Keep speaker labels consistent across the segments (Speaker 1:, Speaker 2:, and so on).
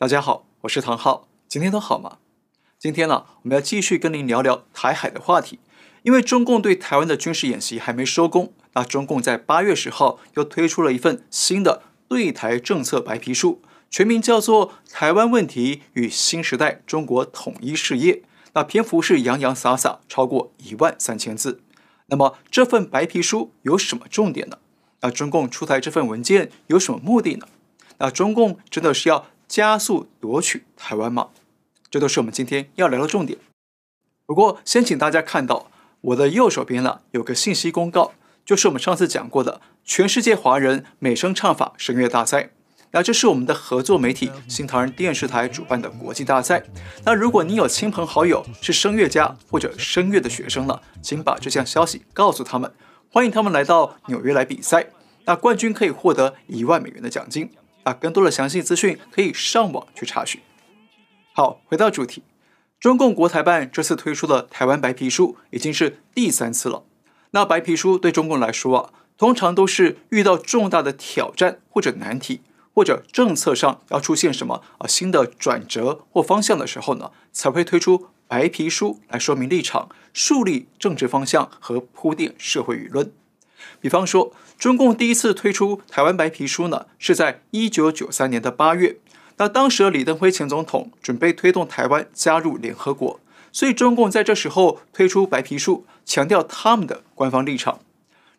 Speaker 1: 大家好，我是唐浩，今天都好吗？今天呢，我们要继续跟您聊聊台海的话题。因为中共对台湾的军事演习还没收工，那中共在八月十号又推出了一份新的对台政策白皮书，全名叫做《台湾问题与新时代中国统一事业》。那篇幅是洋洋洒洒超过一万三千字。那么这份白皮书有什么重点呢？那中共出台这份文件有什么目的呢？那中共真的是要加速夺取台湾吗？这都是我们今天要聊的重点。不过，先请大家看到我的右手边呢，有个信息公告，就是我们上次讲过的全世界华人美声唱法声乐大赛。那这是我们的合作媒体新唐人电视台主办的国际大赛。那如果你有亲朋好友是声乐家或者声乐的学生呢，请把这项消息告诉他们，欢迎他们来到纽约来比赛。那冠军可以获得一万美元的奖金。啊，更多的详细资讯可以上网去查询。好，回到主题，中共国台办这次推出的台湾白皮书已经是第三次了。那白皮书对中共来说啊，通常都是遇到重大的挑战或者难题，或者政策上要出现什么啊新的转折或方向的时候呢，才会推出白皮书来说明立场、树立政治方向和铺垫社会舆论。比方说，中共第一次推出台湾白皮书呢，是在一九九三年的八月。那当时的李登辉前总统准备推动台湾加入联合国，所以中共在这时候推出白皮书，强调他们的官方立场。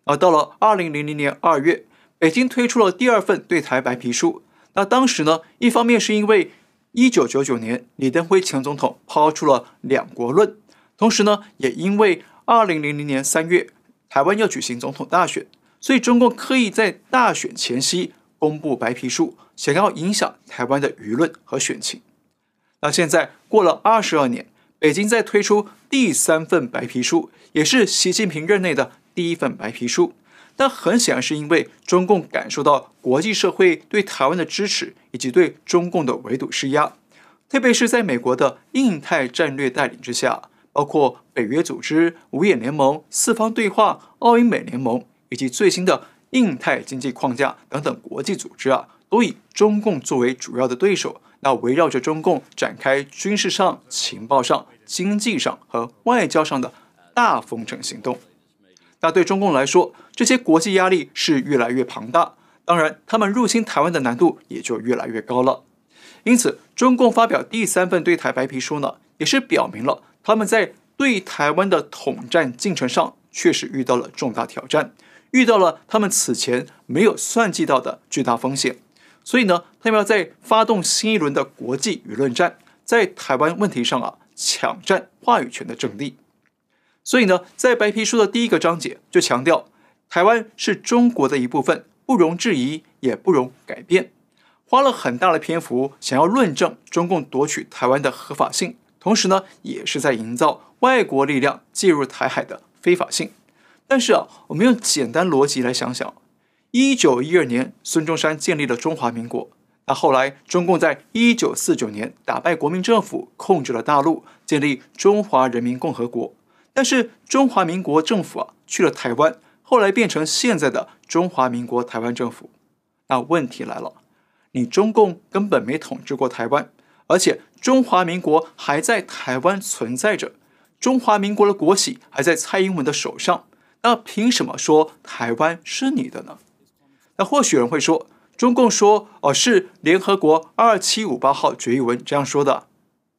Speaker 1: 而到了二零零零年二月，北京推出了第二份对台白皮书。那当时呢，一方面是因为一九九九年李登辉前总统抛出了两国论，同时呢，也因为二零零零年三月台湾要举行总统大选。所以，中共刻意在大选前夕公布白皮书，想要影响台湾的舆论和选情。那现在过了二十二年，北京在推出第三份白皮书，也是习近平任内的第一份白皮书。但很显然是因为中共感受到国际社会对台湾的支持，以及对中共的围堵施压，特别是在美国的印太战略带领之下，包括北约组织、五眼联盟、四方对话、澳英美联盟。以及最新的印太经济框架等等国际组织啊，都以中共作为主要的对手，那围绕着中共展开军事上、情报上、经济上和外交上的大封城行动。那对中共来说，这些国际压力是越来越庞大，当然，他们入侵台湾的难度也就越来越高了。因此，中共发表第三份对台白皮书呢，也是表明了他们在对台湾的统战进程上确实遇到了重大挑战。遇到了他们此前没有算计到的巨大风险，所以呢，他们要在发动新一轮的国际舆论战，在台湾问题上啊，抢占话语权的阵地。所以呢，在白皮书的第一个章节就强调，台湾是中国的一部分，不容置疑，也不容改变。花了很大的篇幅想要论证中共夺取台湾的合法性，同时呢，也是在营造外国力量介入台海的非法性。但是啊，我们用简单逻辑来想想，一九一二年孙中山建立了中华民国，那后来中共在一九四九年打败国民政府，控制了大陆，建立中华人民共和国。但是中华民国政府啊去了台湾，后来变成现在的中华民国台湾政府。那问题来了，你中共根本没统治过台湾，而且中华民国还在台湾存在着，中华民国的国玺还在蔡英文的手上。那凭什么说台湾是你的呢？那或许有人会说，中共说哦是联合国二七五八号决议文这样说的。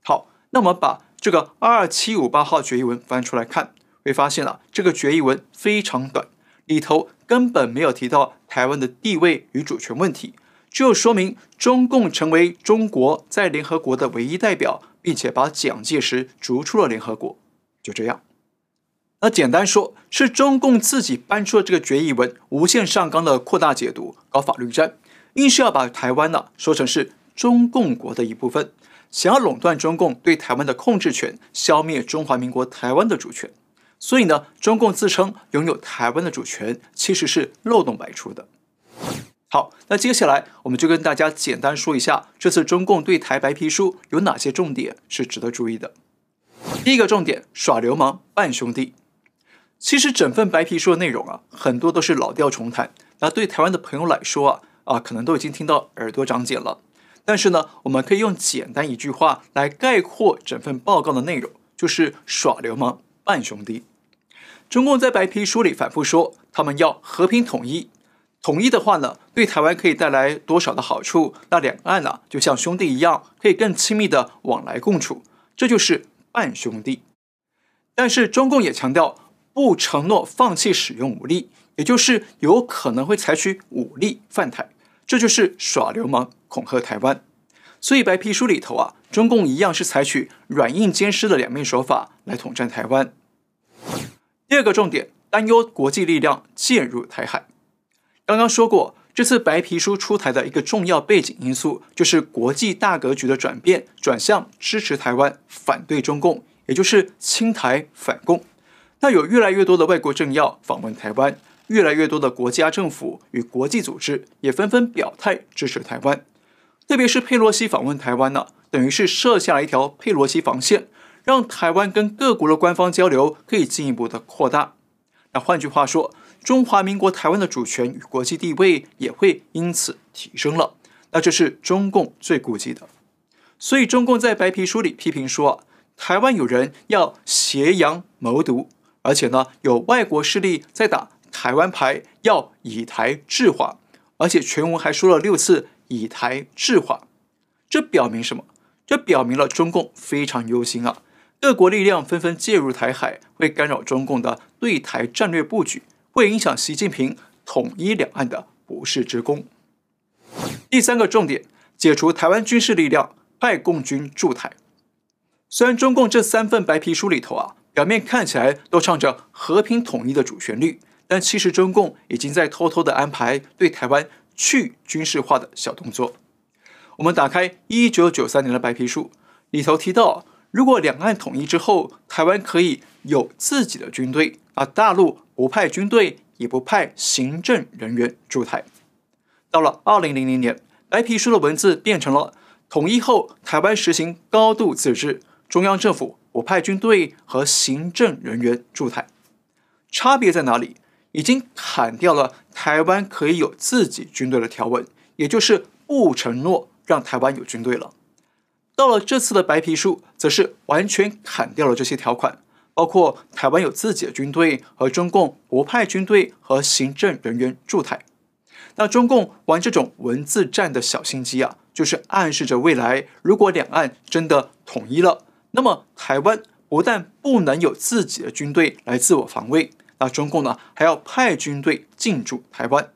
Speaker 1: 好，那我们把这个二七五八号决议文翻出来看，会发现啊，这个决议文非常短，里头根本没有提到台湾的地位与主权问题，就说明中共成为中国在联合国的唯一代表，并且把蒋介石逐出了联合国，就这样。那简单说，是中共自己搬出了这个决议文，无限上纲的扩大解读，搞法律战，硬是要把台湾呢说成是中共国的一部分，想要垄断中共对台湾的控制权，消灭中华民国台湾的主权。所以呢，中共自称拥有台湾的主权，其实是漏洞百出的。好，那接下来我们就跟大家简单说一下，这次中共对台白皮书有哪些重点是值得注意的。第一个重点，耍流氓扮兄弟。其实整份白皮书的内容啊，很多都是老调重弹。那对台湾的朋友来说啊，啊，可能都已经听到耳朵长茧了。但是呢，我们可以用简单一句话来概括整份报告的内容，就是耍流氓、扮兄弟。中共在白皮书里反复说，他们要和平统一。统一的话呢，对台湾可以带来多少的好处？那两岸呢，就像兄弟一样，可以更亲密的往来共处。这就是扮兄弟。但是中共也强调，不承诺放弃使用武力，也就是有可能会采取武力犯台。这就是耍流氓、恐吓台湾。所以白皮书里头啊，中共一样是采取软硬兼施的两面手法来统战台湾。第二个重点，担忧国际力量介入台海。刚刚说过，这次白皮书出台的一个重要背景因素，就是国际大格局的转变，转向支持台湾、反对中共，也就是亲台反共。那有越来越多的外国政要访问台湾，越来越多的国家政府与国际组织也纷纷表态支持台湾。特别是佩洛西访问台湾呢，等于是设下了一条佩洛西防线，让台湾跟各国的官方交流可以进一步的扩大。那换句话说，中华民国台湾的主权与国际地位也会因此提升了，那这是中共最顾忌的。所以中共在白皮书里批评说，台湾有人要挟洋谋独，而且呢有外国势力在打台湾牌，要以台制华，而且全文还说了六次以台制华。这表明什么？这表明了中共非常忧心啊，各国力量纷纷介入台海，会干扰中共的对台战略布局。会影响习近平统一两岸的不世之功。第三个重点，解除台湾军事力量，派共军驻台。虽然中共这三份白皮书里头啊，表面看起来都唱着和平统一的主旋律，但其实中共已经在偷偷的安排对台湾去军事化的小动作。我们打开一九九三年的白皮书里头提到，如果两岸统一之后，台湾可以有自己的军队啊，大陆。不派军队，也不派行政人员驻台。到了二零零零年，白皮书的文字变成了统一后，台湾实行高度自治，中央政府我派军队和行政人员驻台。差别在哪里？已经砍掉了台湾可以有自己军队的条文，也就是不承诺让台湾有军队了。到了这次的白皮书，则是完全砍掉了这些条款。包括台湾有自己的军队和中共不派军队和行政人员驻台，那中共玩这种文字战的小心机啊，就是暗示着未来如果两岸真的统一了，那么台湾不但不能有自己的军队来自我防卫，那中共呢还要派军队进驻台湾，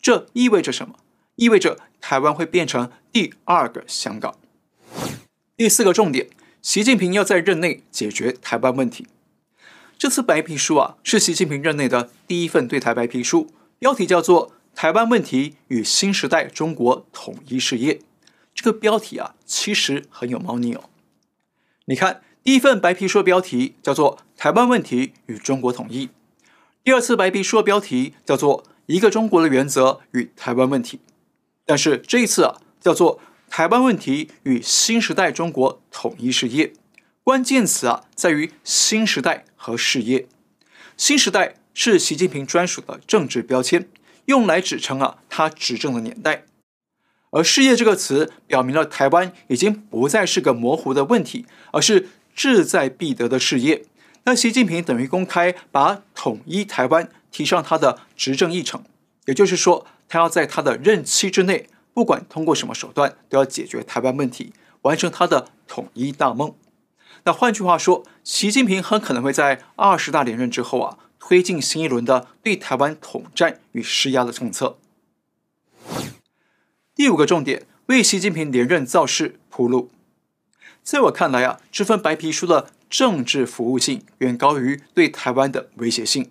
Speaker 1: 这意味着什么？意味着台湾会变成第二个香港。第四个重点，习近平要在任内解决台湾问题。这次白皮书啊，是习近平任内的第一份对台白皮书，标题叫做《台湾问题与新时代中国统一事业》。这个标题啊，其实很有猫腻哦。你看，第一份白皮书的标题叫做《台湾问题与中国统一》，第二次白皮书的标题叫做《一个中国的原则与台湾问题》，但是这一次啊，叫做《台湾问题与新时代中国统一事业》。关键词啊，在于“新时代”和“事业”。新时代是习近平专属的政治标签，用来指称啊他执政的年代。而“事业”这个词，表明了台湾已经不再是个模糊的问题，而是志在必得的事业。那习近平等于公开把统一台湾提上他的执政议程，也就是说，他要在他的任期之内，不管通过什么手段，都要解决台湾问题，完成他的统一大梦。那换句话说，习近平很可能会在二十大连任之后啊，推进新一轮的对台湾统战与施压的政策。第五个重点，为习近平连任造势铺路。在我看来啊，这份白皮书的政治服务性远高于对台湾的威胁性。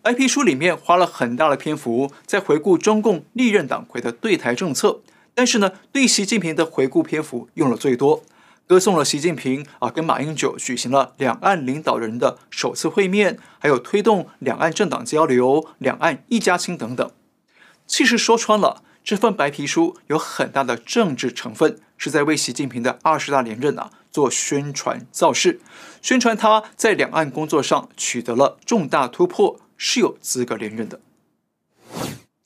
Speaker 1: 白皮书里面花了很大的篇幅在回顾中共历任党魁的对台政策，但是呢，对习近平的回顾篇幅用了最多，歌颂了习近平啊跟马英九举行了两岸领导人的首次会面，还有推动两岸政党交流、两岸一家亲等等。其实说穿了，这份白皮书有很大的政治成分，是在为习近平的二十大连任啊做宣传造势，宣传他在两岸工作上取得了重大突破。是有资格连任的。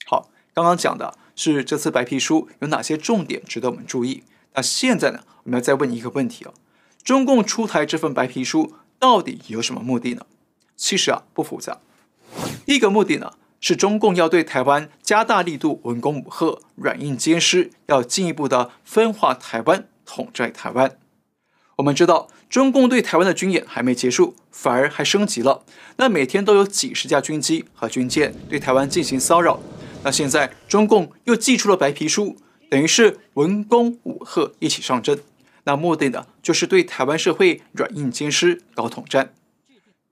Speaker 1: 好，刚刚讲的是这次白皮书有哪些重点值得我们注意？那现在呢，我们要再问一个问题哦：中共出台这份白皮书到底有什么目的呢？其实啊，不复杂。一个目的呢，是中共要对台湾加大力度，文攻武吓，软硬兼施，要进一步的分化台湾，统战台湾。我们知道，中共对台湾的军演还没结束，反而还升级了。那每天都有几十架军机和军舰对台湾进行骚扰。那现在中共又祭出了白皮书，等于是文攻武吓一起上阵。那目的呢，就是对台湾社会软硬兼施，搞统战。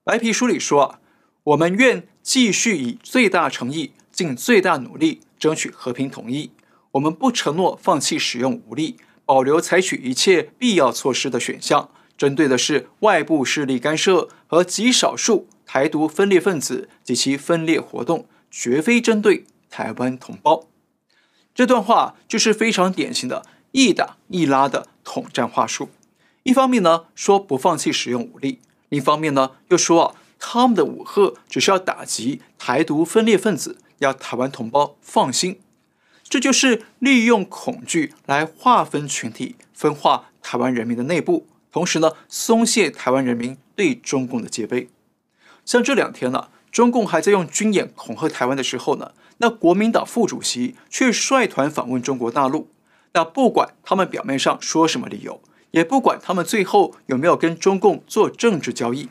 Speaker 1: 白皮书里说啊。我们愿继续以最大诚意、尽最大努力争取和平统一。我们不承诺放弃使用武力，保留采取一切必要措施的选项。针对的是外部势力干涉和极少数台独分裂分子及其分裂活动，绝非针对台湾同胞。这段话就是非常典型的一打一拉的统战话术。一方面呢说不放弃使用武力，另一方面呢又说啊。他们的武吓只是要打击台独分裂分子，要台湾同胞放心。这就是利用恐惧来划分群体、分化台湾人民的内部，同时呢，松懈台湾人民对中共的戒备。像这两天呢，中共还在用军演恐吓台湾的时候呢，那国民党副主席却率团访问中国大陆。那不管他们表面上说什么理由，也不管他们最后有没有跟中共做政治交易。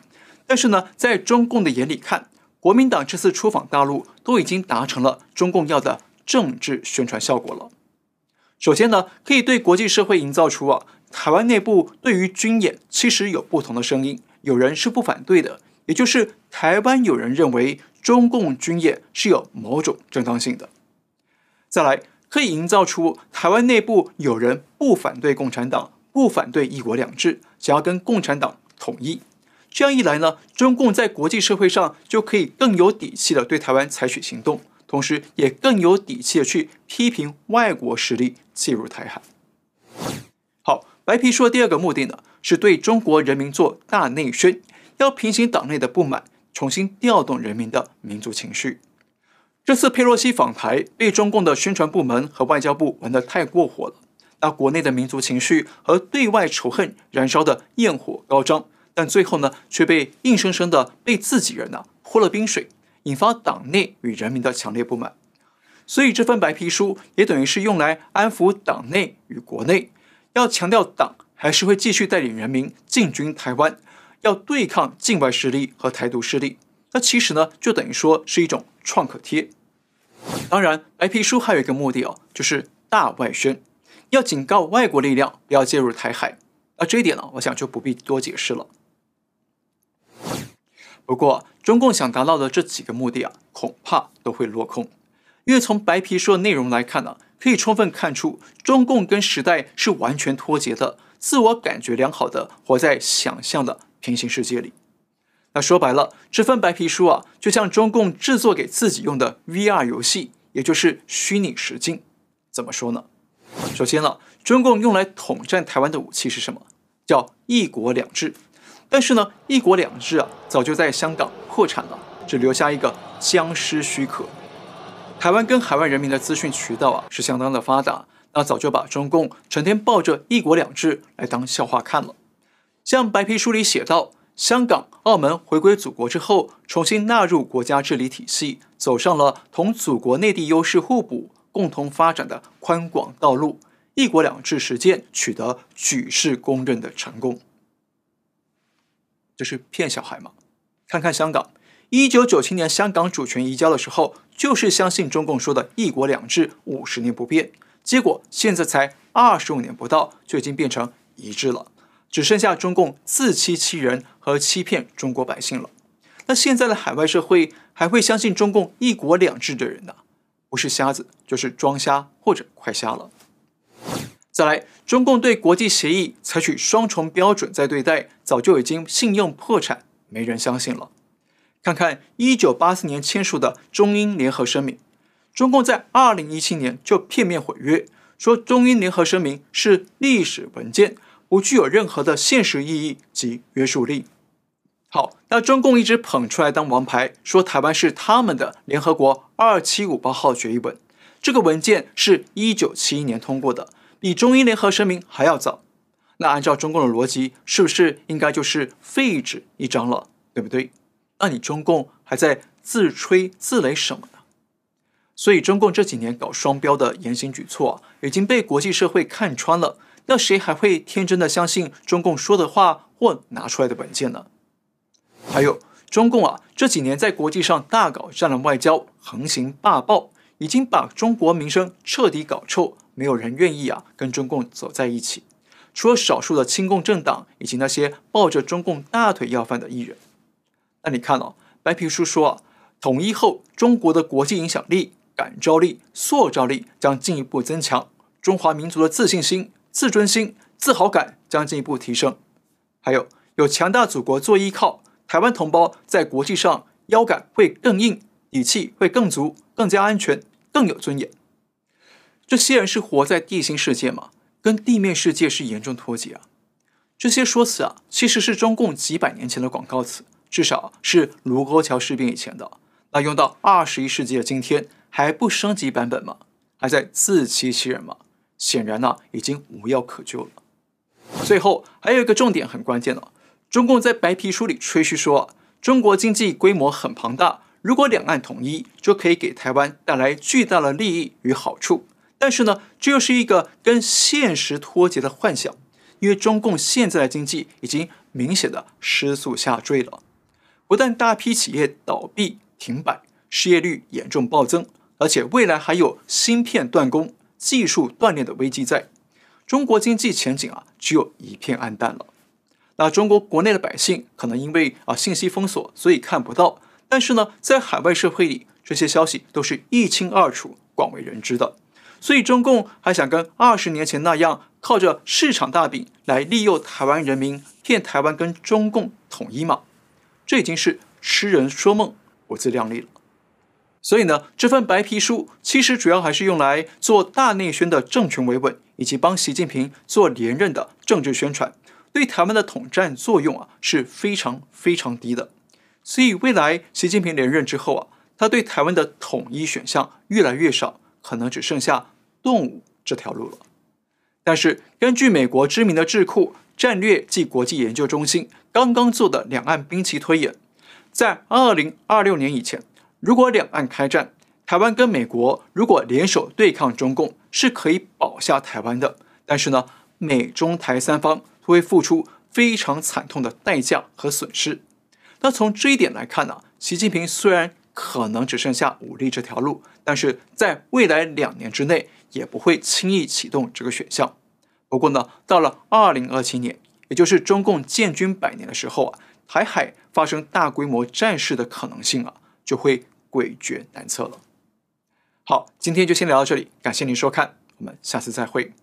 Speaker 1: 但是呢，在中共的眼里看，国民党这次出访大陆都已经达成了中共要的政治宣传效果了。首先呢，可以对国际社会营造出啊，台湾内部对于军演其实有不同的声音，有人是不反对的，也就是台湾有人认为中共军演是有某种正当性的。再来，可以营造出台湾内部有人不反对共产党，不反对一国两制，想要跟共产党统一。这样一来呢，中共在国际社会上就可以更有底气的对台湾采取行动，同时也更有底气的去批评外国势力介入台海。好，白皮书的第二个目的呢，是对中国人民做大内宣，要平息党内的不满，重新调动人民的民族情绪。这次佩洛西访台被中共的宣传部门和外交部玩得太过火了，那国内的民族情绪和对外仇恨燃烧的焰火高涨。但最后呢，却被硬生生的被自己人呢泼了冰水，引发党内与人民的强烈不满。所以这份白皮书也等于是用来安抚党内与国内，要强调党还是会继续带领人民进军台湾，要对抗境外势力和台独势力。那其实呢，就等于说是一种创可贴。当然，白皮书还有一个目的哦，就是大外宣，要警告外国力量不要介入台海。那这一点呢，我想就不必多解释了。不过，中共想达到的这几个目的啊，恐怕都会落空，因为从白皮书的内容来看呢，可以充分看出中共跟时代是完全脱节的，自我感觉良好的活在想象的平行世界里。那说白了，这份白皮书啊，就像中共制作给自己用的 VR 游戏，也就是虚拟实境。怎么说呢？首先呢，中共用来统战台湾的武器是什么？叫一国两制。但是呢，一国两制啊，早就在香港破产了，只留下一个僵尸许可。台湾跟海外人民的资讯渠道啊，是相当的发达，那早就把中共成天抱着一国两制来当笑话看了。像白皮书里写道，香港、澳门回归祖国之后，重新纳入国家治理体系，走上了同祖国内地优势互补、共同发展的宽广道路，一国两制实践取得举世公认的成功。这是骗小孩吗？看看香港，一九九七年香港主权移交的时候，就是相信中共说的一国两制五十年不变，结果现在才二十五年不到，就已经变成一致了，只剩下中共自欺欺人和欺骗中国百姓了。那现在的海外社会还会相信中共一国两制的人呢？不是瞎子，就是装瞎或者快瞎了。再来，中共对国际协议采取双重标准在对待，早就已经信用破产，没人相信了。看看一九八四年签署的中英联合声明，中共在二零一七年就片面毁约，说中英联合声明是历史文件，不具有任何的现实意义及约束力。好，那中共一直捧出来当王牌，说台湾是他们的联合国二七五八号决议文。这个文件是一九七一年通过的，比中英联合声明还要早。那按照中共的逻辑，是不是应该就是废纸一张了，对不对？那你中共还在自吹自擂什么？所以中共这几年搞双标的言行举措，已经被国际社会看穿了。那谁还会天真的相信中共说的话或拿出来的文件呢？还有中共啊，这几年在国际上大搞战狼外交，横行霸道，已经把中国名声彻底搞臭，没有人愿意啊跟中共走在一起。除了少数的亲共政党以及那些抱着中共大腿要饭的艺人。那你看哦，白皮书说啊，统一后中国的国际影响力、感召力、塑造力将进一步增强，中华民族的自信心、自尊心、自豪感将进一步提升。还有有强大祖国做依靠。台湾同胞在国际上腰杆会更硬，底气会更足，更加安全，更有尊严。这些人是活在地心世界吗？跟地面世界是严重脱节啊！这些说辞啊，其实是中共几百年前的广告词，至少是卢沟桥事变以前的。那用到二十一世纪的今天，还不升级版本吗？还在自欺欺人吗？显然呢、已经无药可救了。最后还有一个重点很关键的。中共在白皮书里吹嘘说，中国经济规模很庞大，如果两岸统一，就可以给台湾带来巨大的利益与好处。但是呢，这又是一个跟现实脱节的幻想，因为中共现在的经济已经明显的失速下坠了，不但大批企业倒闭停摆，失业率严重暴增，而且未来还有芯片断供、技术断裂的危机在，中国经济前景啊，只有一片暗淡了。那中国国内的百姓可能因为啊信息封锁，所以看不到。但是呢，在海外社会里，这些消息都是一清二楚、广为人知的。所以中共还想跟二十年前那样，靠着市场大饼来利诱台湾人民，骗台湾跟中共统一吗？这已经是痴人说梦，不自量力了。所以呢，这份白皮书其实主要还是用来做大内宣的政权维稳，以及帮习近平做连任的政治宣传。对台湾的统战作用啊是非常非常低的，所以未来习近平连任之后啊，他对台湾的统一选项越来越少，可能只剩下动武这条路了。但是根据美国知名的智库战略暨国际研究中心刚刚做的两岸兵棋推演，在二零二六年以前，如果两岸开战，台湾跟美国如果联手对抗中共，是可以保下台湾的。但是呢，美中台三方。会付出非常惨痛的代价和损失。那从这一点来看呢、习近平虽然可能只剩下武力这条路，但是在未来两年之内也不会轻易启动这个选项。不过呢，到了二零二七年，也就是中共建军百年的时候啊，台海发生大规模战事的可能性啊，就会诡谲难测了。好，今天就先聊到这里，感谢您收看，我们下次再会。